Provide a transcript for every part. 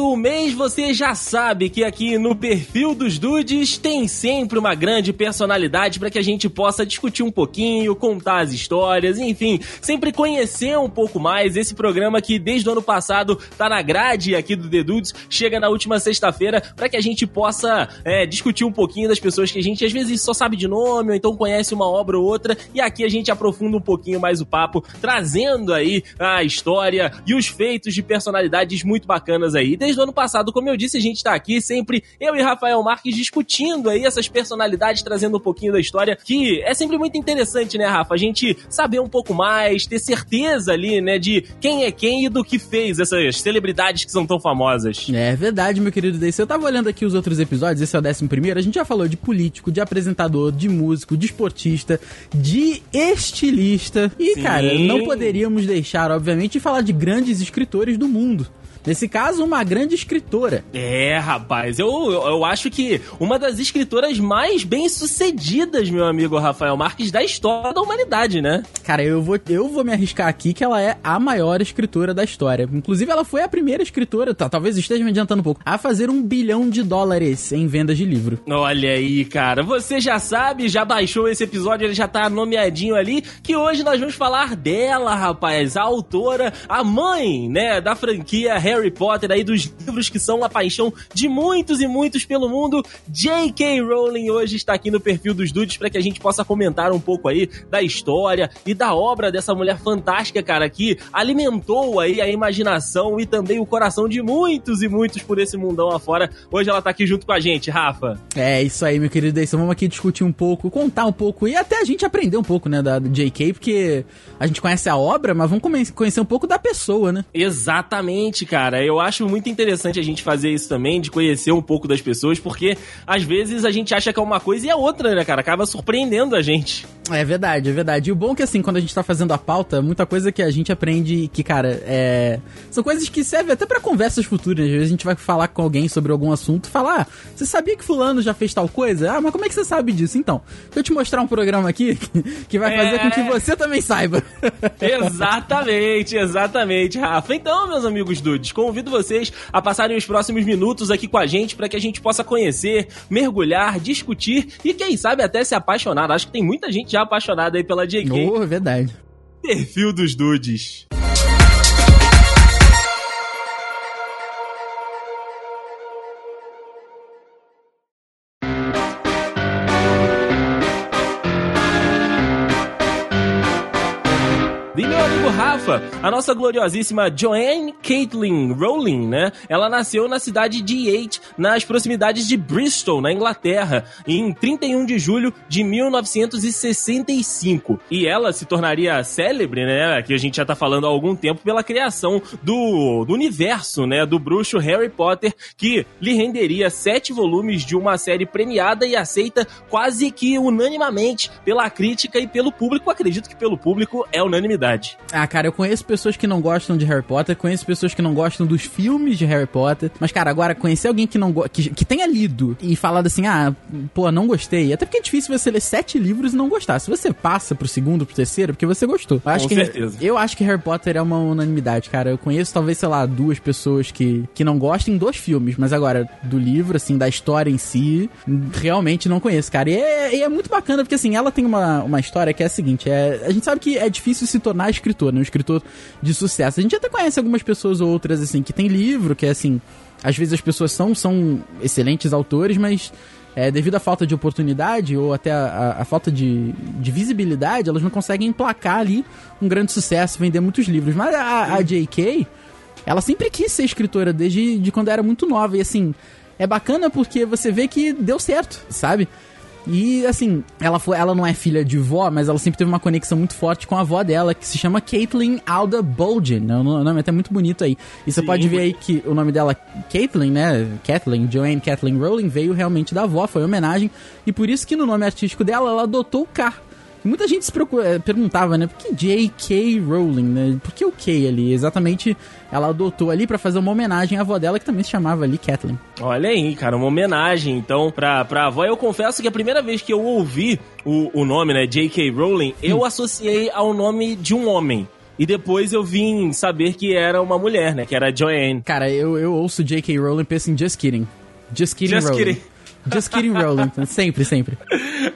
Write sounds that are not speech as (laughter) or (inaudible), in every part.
Acabando o mês, você já sabe que aqui no perfil dos Dudes tem sempre uma grande personalidade para que a gente possa discutir um pouquinho, contar as histórias, enfim, sempre conhecer um pouco mais esse programa que desde o ano passado tá na grade aqui do The Dudes, chega na última sexta-feira para que a gente possa é, discutir um pouquinho das pessoas que a gente às vezes só sabe de nome ou então conhece uma obra ou outra e aqui a gente aprofunda um pouquinho mais o papo, trazendo aí a história e os feitos de personalidades muito bacanas aí. Desde o ano passado, como eu disse, a gente tá aqui sempre, eu e Rafael Marques, discutindo aí essas personalidades, trazendo um pouquinho da história, que é sempre muito interessante, né, Rafa? A gente saber um pouco mais, ter certeza ali, né, de quem é quem e do que fez essas celebridades que são tão famosas. É verdade, meu querido Deise. Eu tava olhando aqui os outros episódios, esse é o décimo primeiro, a gente já falou de político, de apresentador, de músico, de esportista, de estilista. E, Sim. cara, não poderíamos deixar, obviamente, de falar de grandes escritores do mundo. Nesse caso, uma grande escritora. É, rapaz, eu, eu acho que uma das escritoras mais bem-sucedidas, meu amigo Rafael Marques, da história da humanidade, né? Cara, eu vou, eu vou me arriscar aqui que ela é a maior escritora da história. Inclusive, ela foi a primeira escritora, tá, talvez esteja me adiantando um pouco, a fazer um bilhão de dólares em vendas de livro. Olha aí, cara, você já sabe, já baixou esse episódio, ele já tá nomeadinho ali, que hoje nós vamos falar dela, rapaz, a autora, a mãe, né, da franquia Harry Potter, aí dos livros que são a paixão de muitos e muitos pelo mundo. J.K. Rowling hoje está aqui no perfil dos Dudes para que a gente possa comentar um pouco aí da história e da obra dessa mulher fantástica, cara, que alimentou aí a imaginação e também o coração de muitos e muitos por esse mundão afora. Hoje ela tá aqui junto com a gente, Rafa. É isso aí, meu querido Deison. Vamos aqui discutir um pouco, contar um pouco e até a gente aprender um pouco, né, da J.K., porque a gente conhece a obra, mas vamos conhecer um pouco da pessoa, né? Exatamente, cara cara. Eu acho muito interessante a gente fazer isso também, de conhecer um pouco das pessoas, porque às vezes a gente acha que é uma coisa e é outra, né, cara? Acaba surpreendendo a gente. É verdade, é verdade. E o bom é que, assim, quando a gente tá fazendo a pauta, muita coisa que a gente aprende que, cara, é. São coisas que servem até para conversas futuras. Às vezes a gente vai falar com alguém sobre algum assunto e falar: ah, você sabia que Fulano já fez tal coisa? Ah, mas como é que você sabe disso? Então, deixa eu te mostrar um programa aqui (laughs) que vai fazer é... com que você também saiba. (laughs) exatamente, exatamente, Rafa. Então, meus amigos dudes, convido vocês a passarem os próximos minutos aqui com a gente para que a gente possa conhecer, mergulhar, discutir e, quem sabe, até se apaixonar. Acho que tem muita gente já apaixonada aí pela JK. Oh, verdade. Perfil dos dudes. Rafa, a nossa gloriosíssima Joanne Caitlin Rowling, né? Ela nasceu na cidade de Yate, nas proximidades de Bristol, na Inglaterra, em 31 de julho de 1965. E ela se tornaria célebre, né? Que a gente já tá falando há algum tempo, pela criação do, do universo, né? Do bruxo Harry Potter, que lhe renderia sete volumes de uma série premiada e aceita quase que unanimamente pela crítica e pelo público. Acredito que pelo público é unanimidade. Ah, cara, eu conheço pessoas que não gostam de Harry Potter, conheço pessoas que não gostam dos filmes de Harry Potter. Mas, cara, agora conhecer alguém que não que, que tenha lido e falado assim, ah, pô, não gostei. Até porque é difícil você ler sete livros e não gostar. Se você passa pro segundo, pro terceiro, é porque você gostou. Eu acho Com que, certeza. Eu acho que Harry Potter é uma unanimidade, cara. Eu conheço talvez, sei lá, duas pessoas que, que não gostem dos filmes, mas agora, do livro, assim, da história em si, realmente não conheço, cara. E é, e é muito bacana, porque assim, ela tem uma, uma história que é a seguinte: é, a gente sabe que é difícil se tornar escritor, né? Um escritor de sucesso. A gente até conhece algumas pessoas ou outras, assim, que tem livro, que é assim. Às vezes as pessoas são, são excelentes autores, mas é, devido à falta de oportunidade ou até a, a, falta de, de visibilidade, elas não conseguem emplacar ali um grande sucesso, vender muitos livros. Mas a, a J.K., ela sempre quis ser escritora desde de quando era muito nova. E assim, é bacana porque você vê que deu certo, sabe? E assim, ela foi, ela não é filha de vó, mas ela sempre teve uma conexão muito forte com a avó dela, que se chama Caitlin Alda Bolgen. Né? O nome é até muito bonito aí. E você Sim, pode ver aí que o nome dela, Caitlin, né? Kathleen, Joanne Kathleen Rowling, veio realmente da avó, foi homenagem. E por isso que no nome artístico dela, ela adotou o K Muita gente se eh, perguntava, né? Por que J.K. Rowling, né? Por que o K ali? Exatamente, ela adotou ali para fazer uma homenagem à avó dela, que também se chamava ali Kathleen. Olha aí, cara, uma homenagem, então, pra, pra avó. Eu confesso que a primeira vez que eu ouvi o, o nome, né, J.K. Rowling, hum. eu associei ao nome de um homem. E depois eu vim saber que era uma mulher, né? Que era a Joanne. Cara, eu, eu ouço J.K. Rowling e penso em Just Kidding. Just Kidding Just Rowling. kidding. Just Kidding Rowling. sempre, sempre.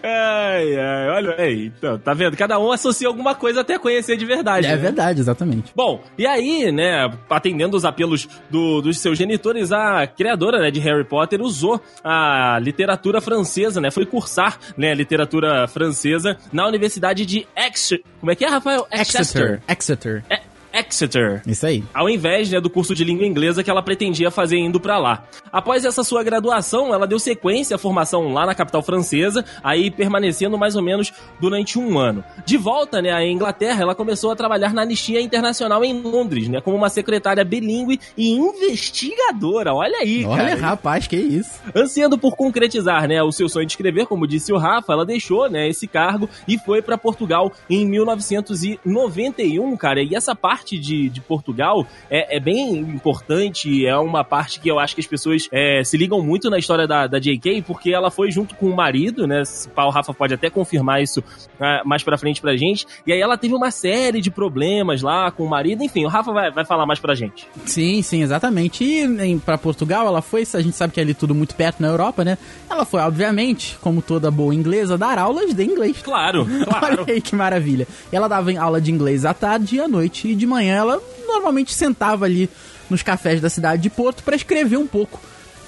Ai, ai, olha aí. Então, tá vendo? Cada um associa alguma coisa até conhecer de verdade. É né? verdade, exatamente. Bom, e aí, né, atendendo os apelos do- dos seus genitores, a criadora né, de Harry Potter usou a literatura francesa, né? Foi cursar né, a literatura francesa na Universidade de Exeter. Como é que é, Rafael? Exeter. Exeter. É, Exeter. Isso aí. Ao invés né, do curso de língua inglesa que ela pretendia fazer indo pra lá. Após essa sua graduação, ela deu sequência à formação lá na capital francesa, aí permanecendo mais ou menos durante um ano. De volta né, à Inglaterra, ela começou a trabalhar na Anistia Internacional em Londres, né, como uma secretária bilíngue e investigadora. Olha aí, Olha, cara. rapaz, que isso. Ansiando por concretizar, né, o seu sonho de escrever, como disse o Rafa, ela deixou, né, esse cargo e foi para Portugal em 1991, cara. E essa parte de, de Portugal é, é bem importante, é uma parte que eu acho que as pessoas é, se ligam muito na história da, da J.K., porque ela foi junto com o marido, né, se pá, o Rafa pode até confirmar isso ah, mais pra frente pra gente, e aí ela teve uma série de problemas lá com o marido, enfim, o Rafa vai, vai falar mais pra gente. Sim, sim, exatamente. E em, pra Portugal, ela foi, a gente sabe que é ali tudo muito perto na Europa, né? Ela foi, obviamente, como toda boa inglesa, dar aulas de inglês. Claro, (laughs) claro. Olha aí que maravilha. Ela dava aula de inglês à tarde e à noite. E de manhã ela normalmente sentava ali nos cafés da cidade de Porto pra escrever um pouco.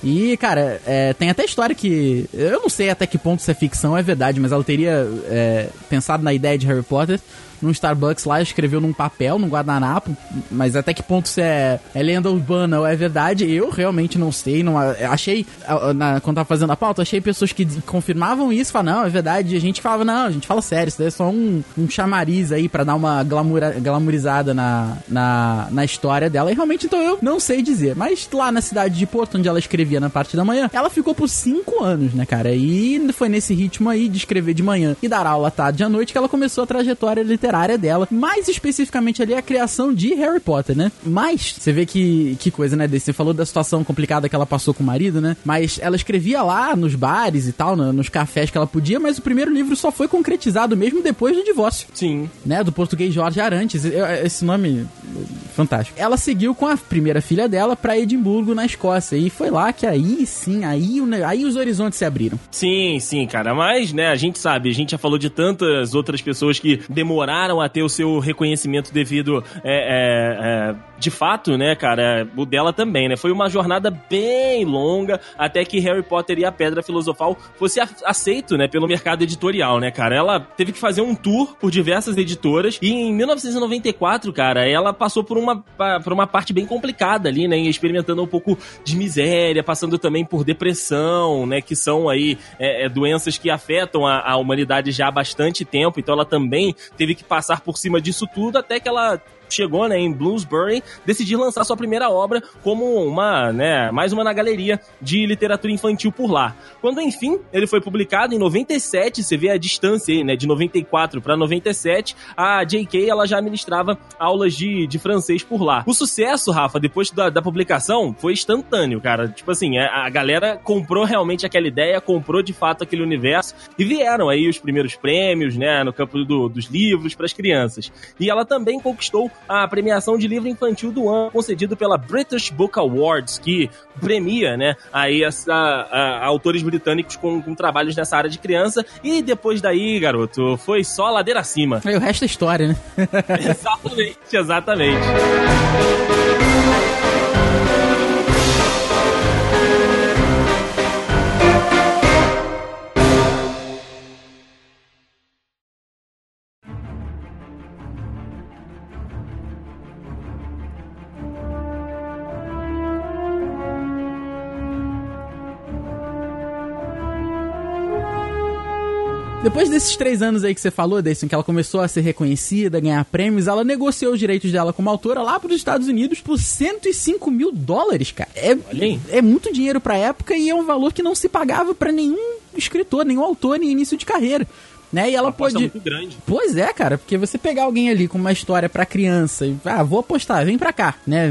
E, cara, é, tem até história que. Eu não sei até que ponto isso é ficção é verdade, mas ela teria é, pensado na ideia de Harry Potter num Starbucks lá, escreveu num papel, num guardanapo, mas até que ponto isso é, é lenda urbana ou é verdade, eu realmente não sei. Não, achei, na- quando tava fazendo a pauta, achei pessoas que confirmavam isso, falavam, não, é verdade, e a gente falava, não, a gente fala sério, isso daí é só um, um chamariz aí pra dar uma glamoura, glamourizada na, na, na história dela, e realmente, então eu não sei dizer, mas lá na cidade de Porto, onde ela escrevia na parte da manhã, ela ficou por cinco anos, né, cara, e foi nesse ritmo aí de escrever de manhã e dar aula à tarde e à noite que ela começou a trajetória literária dela, mais especificamente ali a criação de Harry Potter, né? Mas, você vê que, que coisa, né? Você falou da situação complicada que ela passou com o marido, né? Mas ela escrevia lá nos bares e tal, no- nos cafés que ela podia, mas o primeiro livro só foi concretizado mesmo depois do divórcio Sim. né, do português Jorge Arantes, esse nome fantástico. Ela seguiu com a primeira filha dela pra Edimburgo, na Escócia, e foi lá que aí sim, aí, aí os horizontes se abriram. Sim, sim, cara. Mas, né, a gente sabe, a gente já falou de tantas outras pessoas que demoraram a ter o seu reconhecimento devido, é, é, é, de fato, né, cara, o dela também, né? Foi uma jornada bem longa até que Harry Potter e a Pedra Filosofal fosse aceito, né, pelo mercado editorial, né, cara? Ela teve que fazer um tour por diversas editoras e em 1994, cara, ela passou por uma, por uma parte bem complicada ali, né, experimentando um pouco de miséria, passando também por depressão, né, que são aí é, é, doenças que afetam a, a humanidade já há bastante tempo, então ela também teve que passar por cima disso tudo até que ela chegou, né, em Bloomsbury, decidir lançar sua primeira obra como uma, né, mais uma na galeria de literatura infantil por lá. Quando, enfim, ele foi publicado em 97, você vê a distância aí, né, de 94 para 97, a J.K. ela já ministrava aulas de, de francês por lá. O sucesso, Rafa, depois da, da publicação, foi instantâneo, cara. Tipo assim, é, a galera comprou realmente aquela ideia, comprou de fato aquele universo e vieram aí os primeiros prêmios, né, no campo do- dos livros para as crianças. E ela também conquistou a premiação de livro infantil do ano, concedido pela British Book Awards, que premia, né, aí essa, a- a- autores britânicos com, com trabalhos nessa área de criança. E depois daí, garoto, foi só ladeira acima. Aí o resto é história, né? (laughs) exatamente, exatamente. Depois desses três anos aí que você falou, Deison, que ela começou a ser reconhecida, ganhar prêmios, ela negociou os direitos dela como autora lá para os Estados Unidos por 105 mil dólares, cara. É, é muito dinheiro pra época e é um valor que não se pagava pra nenhum escritor, nenhum autor em início de carreira. Né? E ela pode. muito grande. Pois é, cara, porque você pegar alguém ali com uma história para criança e, ah, vou apostar, vem pra cá, né?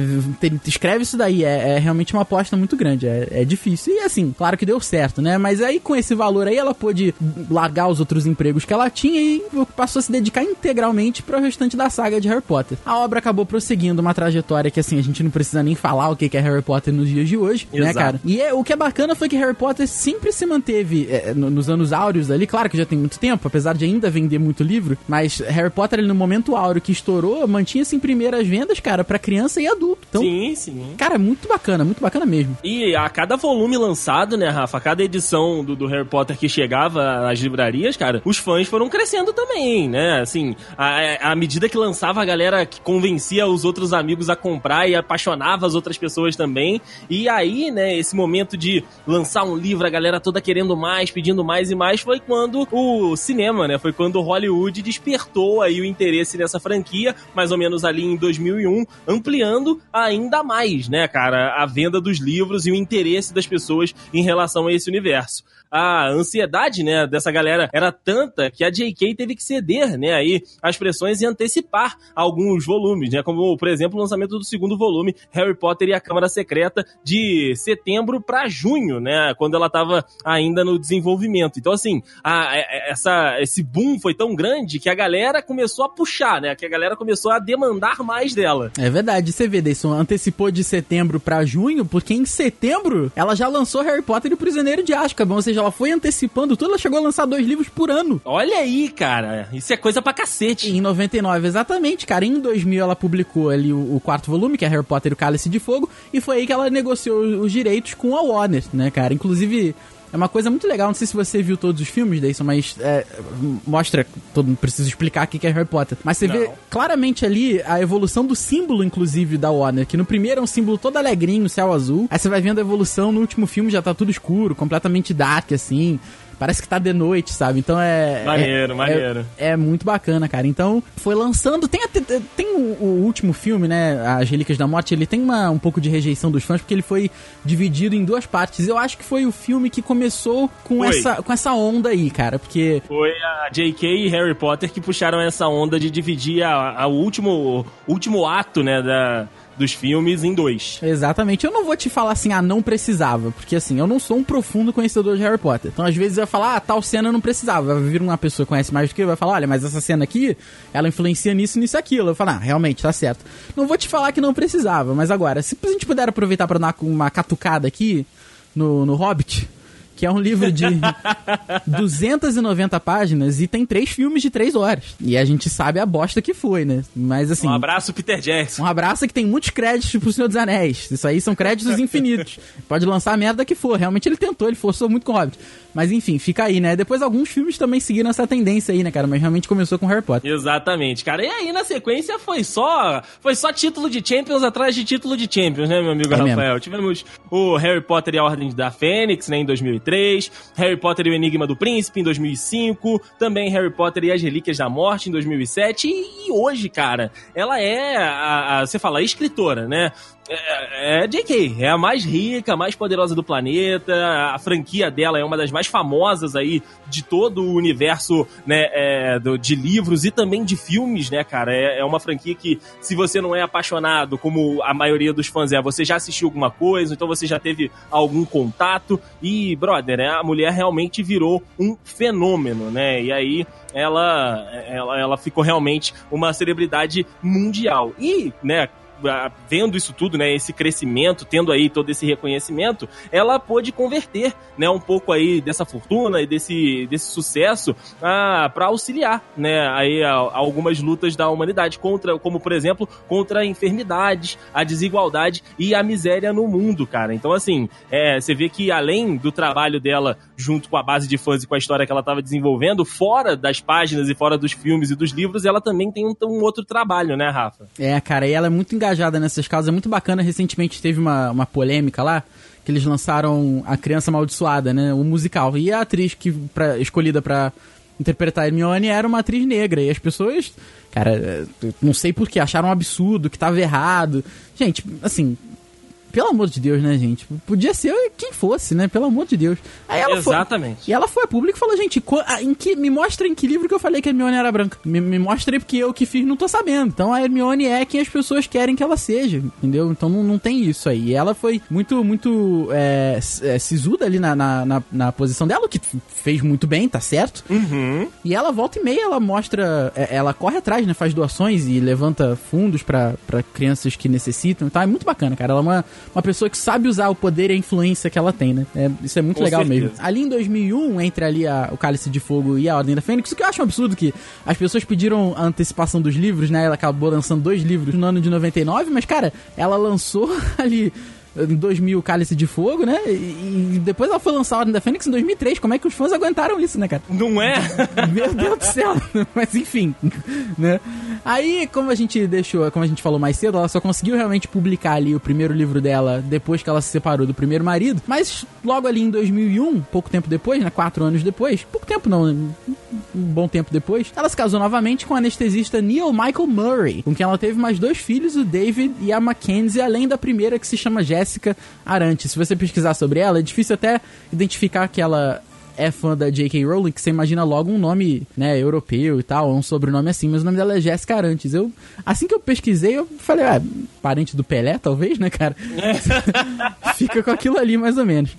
Escreve isso daí, é, é realmente uma aposta muito grande, é, é, difícil. E assim, claro que deu certo, né? Mas aí com esse valor aí ela pôde largar os outros empregos que ela tinha e passou a se dedicar integralmente para o restante da saga de Harry Potter. A obra acabou prosseguindo uma trajetória que assim, a gente não precisa nem falar o que é Harry Potter nos dias de hoje, né, Exato. né, cara? E é, o que é bacana foi que Harry Potter sempre se manteve é, nos anos áureos ali, claro que já tem muito tempo, apesar de ainda vender muito livro, mas Harry Potter ali no momento áureo que estourou, mantinha-se em primeiras vendas, cara, para criança e adulto. Então, sim, sim. Cara, muito bacana, muito bacana mesmo. E a cada volume lançado, né, Rafa, a cada edição do, do Harry Potter que chegava às livrarias, cara, os fãs foram crescendo também, né? Assim, à medida que lançava a galera que convencia os outros amigos a comprar e apaixonava as outras pessoas também. E aí, né, esse momento de lançar um livro, a galera toda querendo mais, pedindo mais e mais, foi quando o cinema, né? Foi quando Hollywood despertou aí o interesse nessa franquia, mais ou menos ali em 2001, ampliando ainda mais, né, cara, a venda dos livros e o interesse das pessoas em relação a esse universo a ansiedade, né, dessa galera era tanta que a JK teve que ceder, né, aí as pressões e antecipar alguns volumes, né, como, por exemplo, o lançamento do segundo volume, Harry Potter e a Câmara Secreta, de setembro para junho, né, quando ela tava ainda no desenvolvimento. Então, assim, a, essa, esse boom foi tão grande que a galera começou a puxar, né, que a galera começou a demandar mais dela. É verdade, você vê, Deison, antecipou de setembro para junho, porque em setembro ela já lançou Harry Potter e o Prisioneiro de Azkaban, ou seja, ela foi antecipando tudo, ela chegou a lançar dois livros por ano. Olha aí, cara, isso é coisa pra cacete. Em 99, exatamente, cara. Em 2000 ela publicou ali o, o quarto volume, que é Harry Potter e o Cálice de Fogo, e foi aí que ela negociou os direitos com a Warner, né, cara? Inclusive, é uma coisa muito legal, não sei se você viu todos os filmes, Deison, mas é, mostra. Todo mundo precisa explicar o que é Harry Potter. Mas você não. vê claramente ali a evolução do símbolo, inclusive, da Warner. Que no primeiro é um símbolo todo alegrinho, céu azul. Aí você vai vendo a evolução no último filme, já tá tudo escuro, completamente dark, assim parece que tá de noite, sabe? Então é. Maneiro, é, maneiro. É, é, muito bacana, cara. Então, foi lançando. Tem, tem o, o, último filme, né? As Relíquias da Morte, ele tem uma, um pouco de rejeição dos fãs, porque ele foi dividido em duas partes. Eu acho que foi o filme que começou com, essa, com essa onda aí, cara. Porque. Foi a J.K. e Harry Potter que puxaram essa onda de dividir a, a último, último ato, né? Da dos filmes em dois. Exatamente. Eu não vou te falar assim, ah, não precisava, porque assim, eu não sou um profundo conhecedor de Harry Potter. Então, às vezes, eu falar, ah, tal cena não precisava. Vai vir uma pessoa que conhece mais do que eu, vai falar, olha, mas essa cena aqui, ela influencia nisso, nisso, aquilo. Eu falo, ah, realmente, tá certo. Não vou te falar que não precisava, mas agora, se a gente puder aproveitar para dar uma catucada aqui no, no Hobbit, que é um livro de (laughs) 290 páginas e tem três filmes de três horas. E a gente sabe a bosta que foi, né? Mas assim. Um abraço, Peter Jackson. Um abraço que tem muitos créditos pro Senhor dos Anéis. Isso aí são créditos infinitos. Pode lançar a merda que for. Realmente ele tentou, ele forçou muito com o Hobbit. Mas enfim, fica aí, né? Depois alguns filmes também seguiram essa tendência aí, né, cara? Mas realmente começou com Harry Potter. Exatamente, cara. E aí, na sequência, foi só foi só título de Champions atrás de título de Champions, né, meu amigo é Rafael? Mesmo. Tivemos o Harry Potter e a Ordem da Fênix, né, em 2003. Harry Potter e o Enigma do Príncipe, em 2005. Também Harry Potter e as Relíquias da Morte, em 2007. E, hoje, cara, ela é, a, a, você fala, escritora, né? É, é JK, é a mais rica, a mais poderosa do planeta. A franquia dela é uma das mais famosas aí de todo o universo né, é, do, de livros e também de filmes, né, cara? É, é, uma franquia que, se você não é apaixonado, como a maioria dos fãs é, você já assistiu alguma coisa, então você já teve algum contato. E, brother, né, a mulher realmente virou um fenômeno, né? E aí ela, ela, ela ficou realmente uma celebridade mundial. E, né, vendo isso tudo, né, esse crescimento, tendo aí todo esse reconhecimento, ela pôde converter, né, um pouco aí dessa fortuna e desse, desse sucesso para auxiliar, né, aí a, a algumas lutas da humanidade contra, como por exemplo, contra enfermidades, a desigualdade e a miséria no mundo, cara. Então assim, é, você vê que além do trabalho dela junto com a base de fãs e com a história que ela estava desenvolvendo, fora das páginas e fora dos filmes e dos livros, ela também tem um, um outro trabalho, né, Rafa? É, cara, e ela é muito engajada nessas causas, é muito bacana. Recentemente teve uma, uma polêmica lá, que eles lançaram A Criança Amaldiçoada, né, o musical. E a atriz que pra, escolhida para interpretar Hermione era uma atriz negra. E as pessoas, cara, não sei porquê, acharam um absurdo, que tava errado. Gente, assim, pelo amor de Deus, né, gente? Podia ser quem fosse, né? Pelo amor de Deus. Aí ela Exatamente. Foi, e ela foi a público e falou, gente, em que, me mostra em que livro que eu falei que a Hermione era branca. Me, me mostre porque eu que fiz não tô sabendo. Então a Hermione é quem as pessoas querem que ela seja, entendeu? Então não, não tem isso aí. E ela foi muito, muito é, é, sisuda ali na, na, na, na, posição dela, o que fez muito bem, tá certo? Uhum. E ela volta e meia, ela mostra, é, ela corre atrás, né? Faz doações e levanta fundos para crianças que necessitam. Então é muito bacana, cara. Ela é uma, uma pessoa que sabe usar o poder e a influência que ela tem, né? É, isso é muito Com legal certeza. mesmo. Ali em 2001, entre ali a, o Cálice de Fogo e a Ordem da Fênix, o que eu acho um absurdo que as pessoas pediram a antecipação dos livros, né? Ela acabou lançando dois livros no ano de 99, mas, cara, ela lançou (laughs) ali em 2000 Cálice de Fogo, né? E, depois ela foi lançar a Ordem da Fênix em 2003. Como é que os fãs aguentaram isso, né, cara? Não é? (laughs) Meu Deus do céu. (laughs) Mas enfim, (laughs) né? Aí, como a gente deixou, como a gente falou mais cedo, ela só conseguiu realmente publicar ali o primeiro livro dela depois que ela se separou do primeiro marido. Mas logo ali em 2001, pouco tempo depois, né? Quatro anos depois, pouco tempo não, um bom tempo depois, ela se casou novamente com o anestesista Neil Michael Murray, com quem ela teve mais dois filhos, o David e a Mackenzie, além da primeira que se chama Jessica Jéssica Arantes. Se você pesquisar sobre ela, é difícil até identificar que ela é fã da J.K. Rowling, que você imagina logo um nome, né, europeu e tal, um sobrenome assim, mas o nome dela é Jéssica Arantes. Eu, assim que eu pesquisei, eu falei, ah, parente do Pelé, talvez, né, cara? (laughs) Fica com aquilo ali, mais ou menos.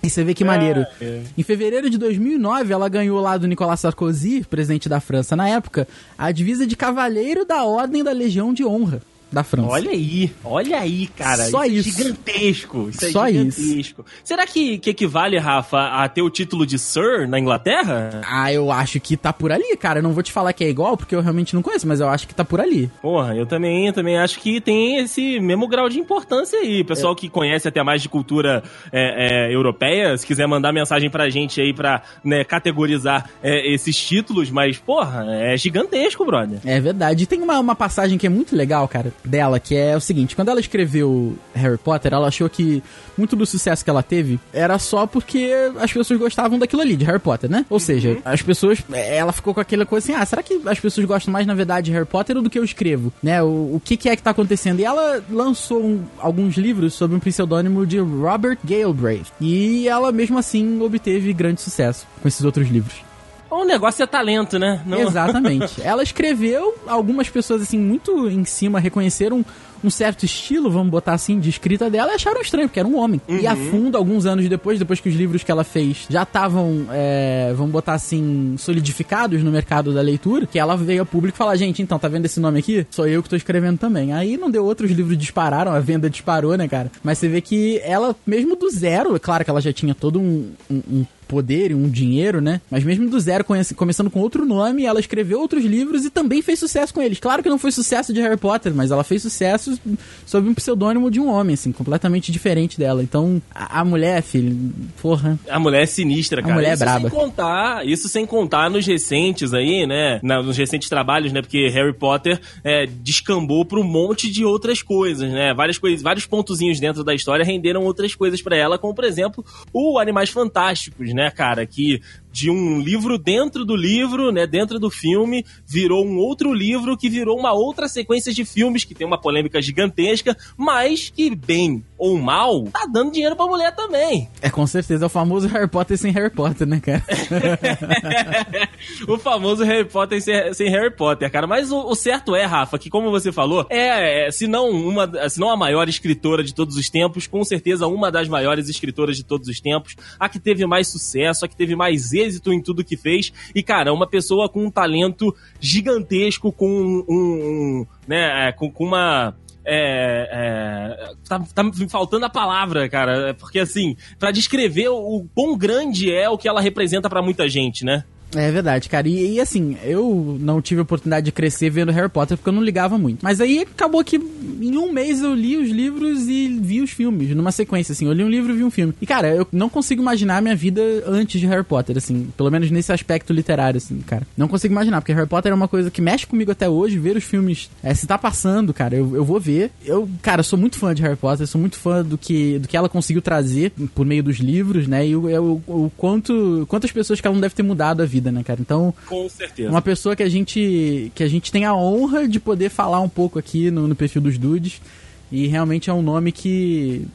E você vê que maneiro. É, é. Em fevereiro de 2009, ela ganhou lá do Nicolas Sarkozy, presidente da França na época, a divisa de Cavaleiro da Ordem da Legião de Honra da França. Olha aí, olha aí, cara. Só isso. É gigantesco. Isso é Só gigantesco. isso. Será que, que equivale, Rafa, a ter o título de Sir na Inglaterra? Ah, eu acho que tá por ali, cara. Eu não vou te falar que é igual, porque eu realmente não conheço, mas eu acho que tá por ali. Porra, eu também, eu também acho que tem esse mesmo grau de importância aí. Pessoal é. que conhece até mais de cultura é, é, europeia, se quiser mandar mensagem pra gente aí pra né, categorizar é, esses títulos, mas, porra, é gigantesco, brother. É verdade. E tem uma, uma passagem que é muito legal, cara dela, que é o seguinte: quando ela escreveu Harry Potter, ela achou que muito do sucesso que ela teve era só porque as pessoas gostavam daquilo ali, de Harry Potter, né? Ou uhum. seja, as pessoas. Ela ficou com aquela coisa assim: ah, será que as pessoas gostam mais, na verdade, de Harry Potter ou do que eu escrevo? Né? O, o que, que é que tá acontecendo? E ela lançou um, alguns livros sob um pseudônimo de Robert Galbraith. E ela, mesmo assim, obteve grande sucesso com esses outros livros. O negócio é talento, né? Não... Exatamente. (laughs) Ela escreveu, algumas pessoas, assim, muito em cima reconheceram um certo estilo, vamos botar assim, de escrita dela e acharam estranho, porque era um homem. Uhum. E a fundo, alguns anos depois, depois que os livros que ela fez já estavam, é, vamos botar assim, solidificados no mercado da leitura, que ela veio ao público falar, gente, então, tá vendo esse nome aqui? Sou eu que tô escrevendo também. Aí não deu outros livros dispararam, a venda disparou, né, cara? Mas você vê que ela, mesmo do zero, é claro que ela já tinha todo um, um, um poder e um dinheiro, né? Mas mesmo do zero, começando com outro nome, ela escreveu outros livros e também fez sucesso com eles. Claro que não foi sucesso de Harry Potter, mas ela fez sucesso sob um pseudônimo de um homem, assim, completamente diferente dela. Então, a, a mulher, filho, porra. A mulher é sinistra, cara. A mulher é isso é braba. Sem contar, isso sem contar nos recentes aí, né? nos recentes trabalhos, né? Porque Harry Potter é, descambou pra um monte de outras coisas, né? Várias coisas, vários pontozinhos dentro da história renderam outras coisas para ela, como por exemplo, o Animais Fantásticos, né, cara? Que de um livro dentro do livro, né, dentro do filme, virou um outro livro que virou uma outra sequência de filmes que tem uma polêmica gigantesca, mas que bem ou mal tá dando dinheiro pra mulher também. É com certeza é o famoso Harry Potter sem Harry Potter, né, cara? (laughs) o famoso Harry Potter sem, sem Harry Potter, cara. Mas o, o, certo é, Rafa, que como você falou, é, é, se não uma, se não a maior escritora de todos os tempos, com certeza uma das maiores escritoras de todos os tempos, a que teve mais sucesso, a que teve mais êxito em tudo que fez. E, cara, uma pessoa com um talento gigantesco, com um, um né, é, com, com uma é, é, tá, tá me faltando a palavra, cara. Porque, assim, para descrever o, o quão grande é o que ela representa para muita gente, né? É verdade, cara. E, e, assim, eu não tive oportunidade de crescer vendo Harry Potter porque eu não ligava muito. Mas aí acabou que em um mês eu li os livros e vi os filmes, numa sequência, assim. Eu li um livro e vi um filme. E, cara, eu não consigo imaginar a minha vida antes de Harry Potter, assim. Pelo menos nesse aspecto literário, assim, cara. Não consigo imaginar, porque Harry Potter é uma coisa que mexe comigo até hoje. Ver os filmes, é, se tá passando, cara, eu, eu vou ver. Eu, cara, sou muito fã de Harry Potter, sou muito fã do que, do que ela conseguiu trazer por meio dos livros, né? E o, o, o quanto, quantas pessoas que ela não deve ter mudado a vida vida, né, cara? Então, com certeza. Uma pessoa que a gente que a gente tem a honra de poder falar um pouco aqui no, no perfil dos dudes. E realmente é um nome que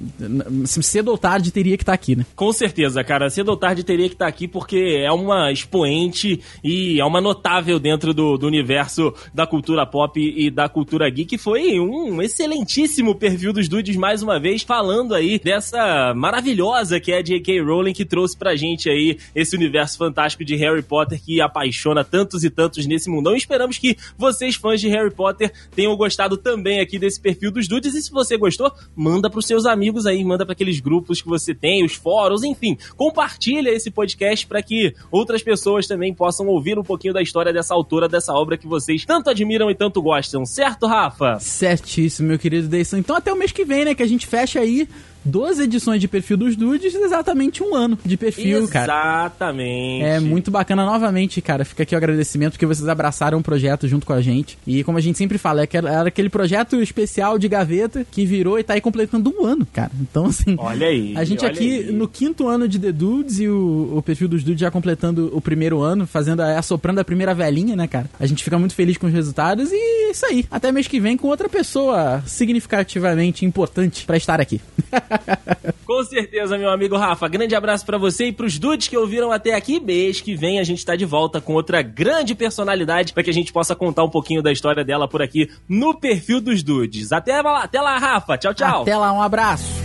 cedo ou tarde teria que estar tá aqui, né? Com certeza, cara. Cedo ou tarde teria que estar tá aqui porque é uma expoente e é uma notável dentro do, do universo da cultura pop e da cultura geek. Foi um excelentíssimo perfil dos dudes mais uma vez falando aí dessa maravilhosa que é a J.K. Rowling que trouxe pra gente aí esse universo fantástico de Harry Potter que apaixona tantos e tantos nesse mundão. E esperamos que vocês, fãs de Harry Potter, tenham gostado também aqui desse perfil dos dudes. Se você gostou, manda pros seus amigos aí, manda para aqueles grupos que você tem, os fóruns, enfim. Compartilha esse podcast para que outras pessoas também possam ouvir um pouquinho da história dessa autora, dessa obra que vocês tanto admiram e tanto gostam. Certo, Rafa? Certíssimo, meu querido Deison. Então até o mês que vem, né, que a gente fecha aí duas edições de perfil dos dudes, exatamente um ano de perfil, exatamente. cara. Exatamente. É muito bacana novamente, cara. Fica aqui o agradecimento porque vocês abraçaram o projeto junto com a gente. E como a gente sempre fala, é era aquele projeto especial de gaveta que virou e tá aí completando um ano, cara. Então, assim. Olha aí. A gente aqui aí. no quinto ano de The Dudes e o, o perfil dos dudes já completando o primeiro ano, fazendo a, assoprando a primeira velhinha, né, cara? A gente fica muito feliz com os resultados e é isso aí. Até mês que vem com outra pessoa significativamente importante para estar aqui. (laughs) (laughs) Com certeza, meu amigo Rafa. Grande abraço para você e pros dudes que ouviram até aqui. Mês que vem a gente tá de volta com outra grande personalidade para que a gente possa contar um pouquinho da história dela por aqui no perfil dos dudes. Até lá, até lá, Rafa. Tchau, tchau. Até lá, um abraço.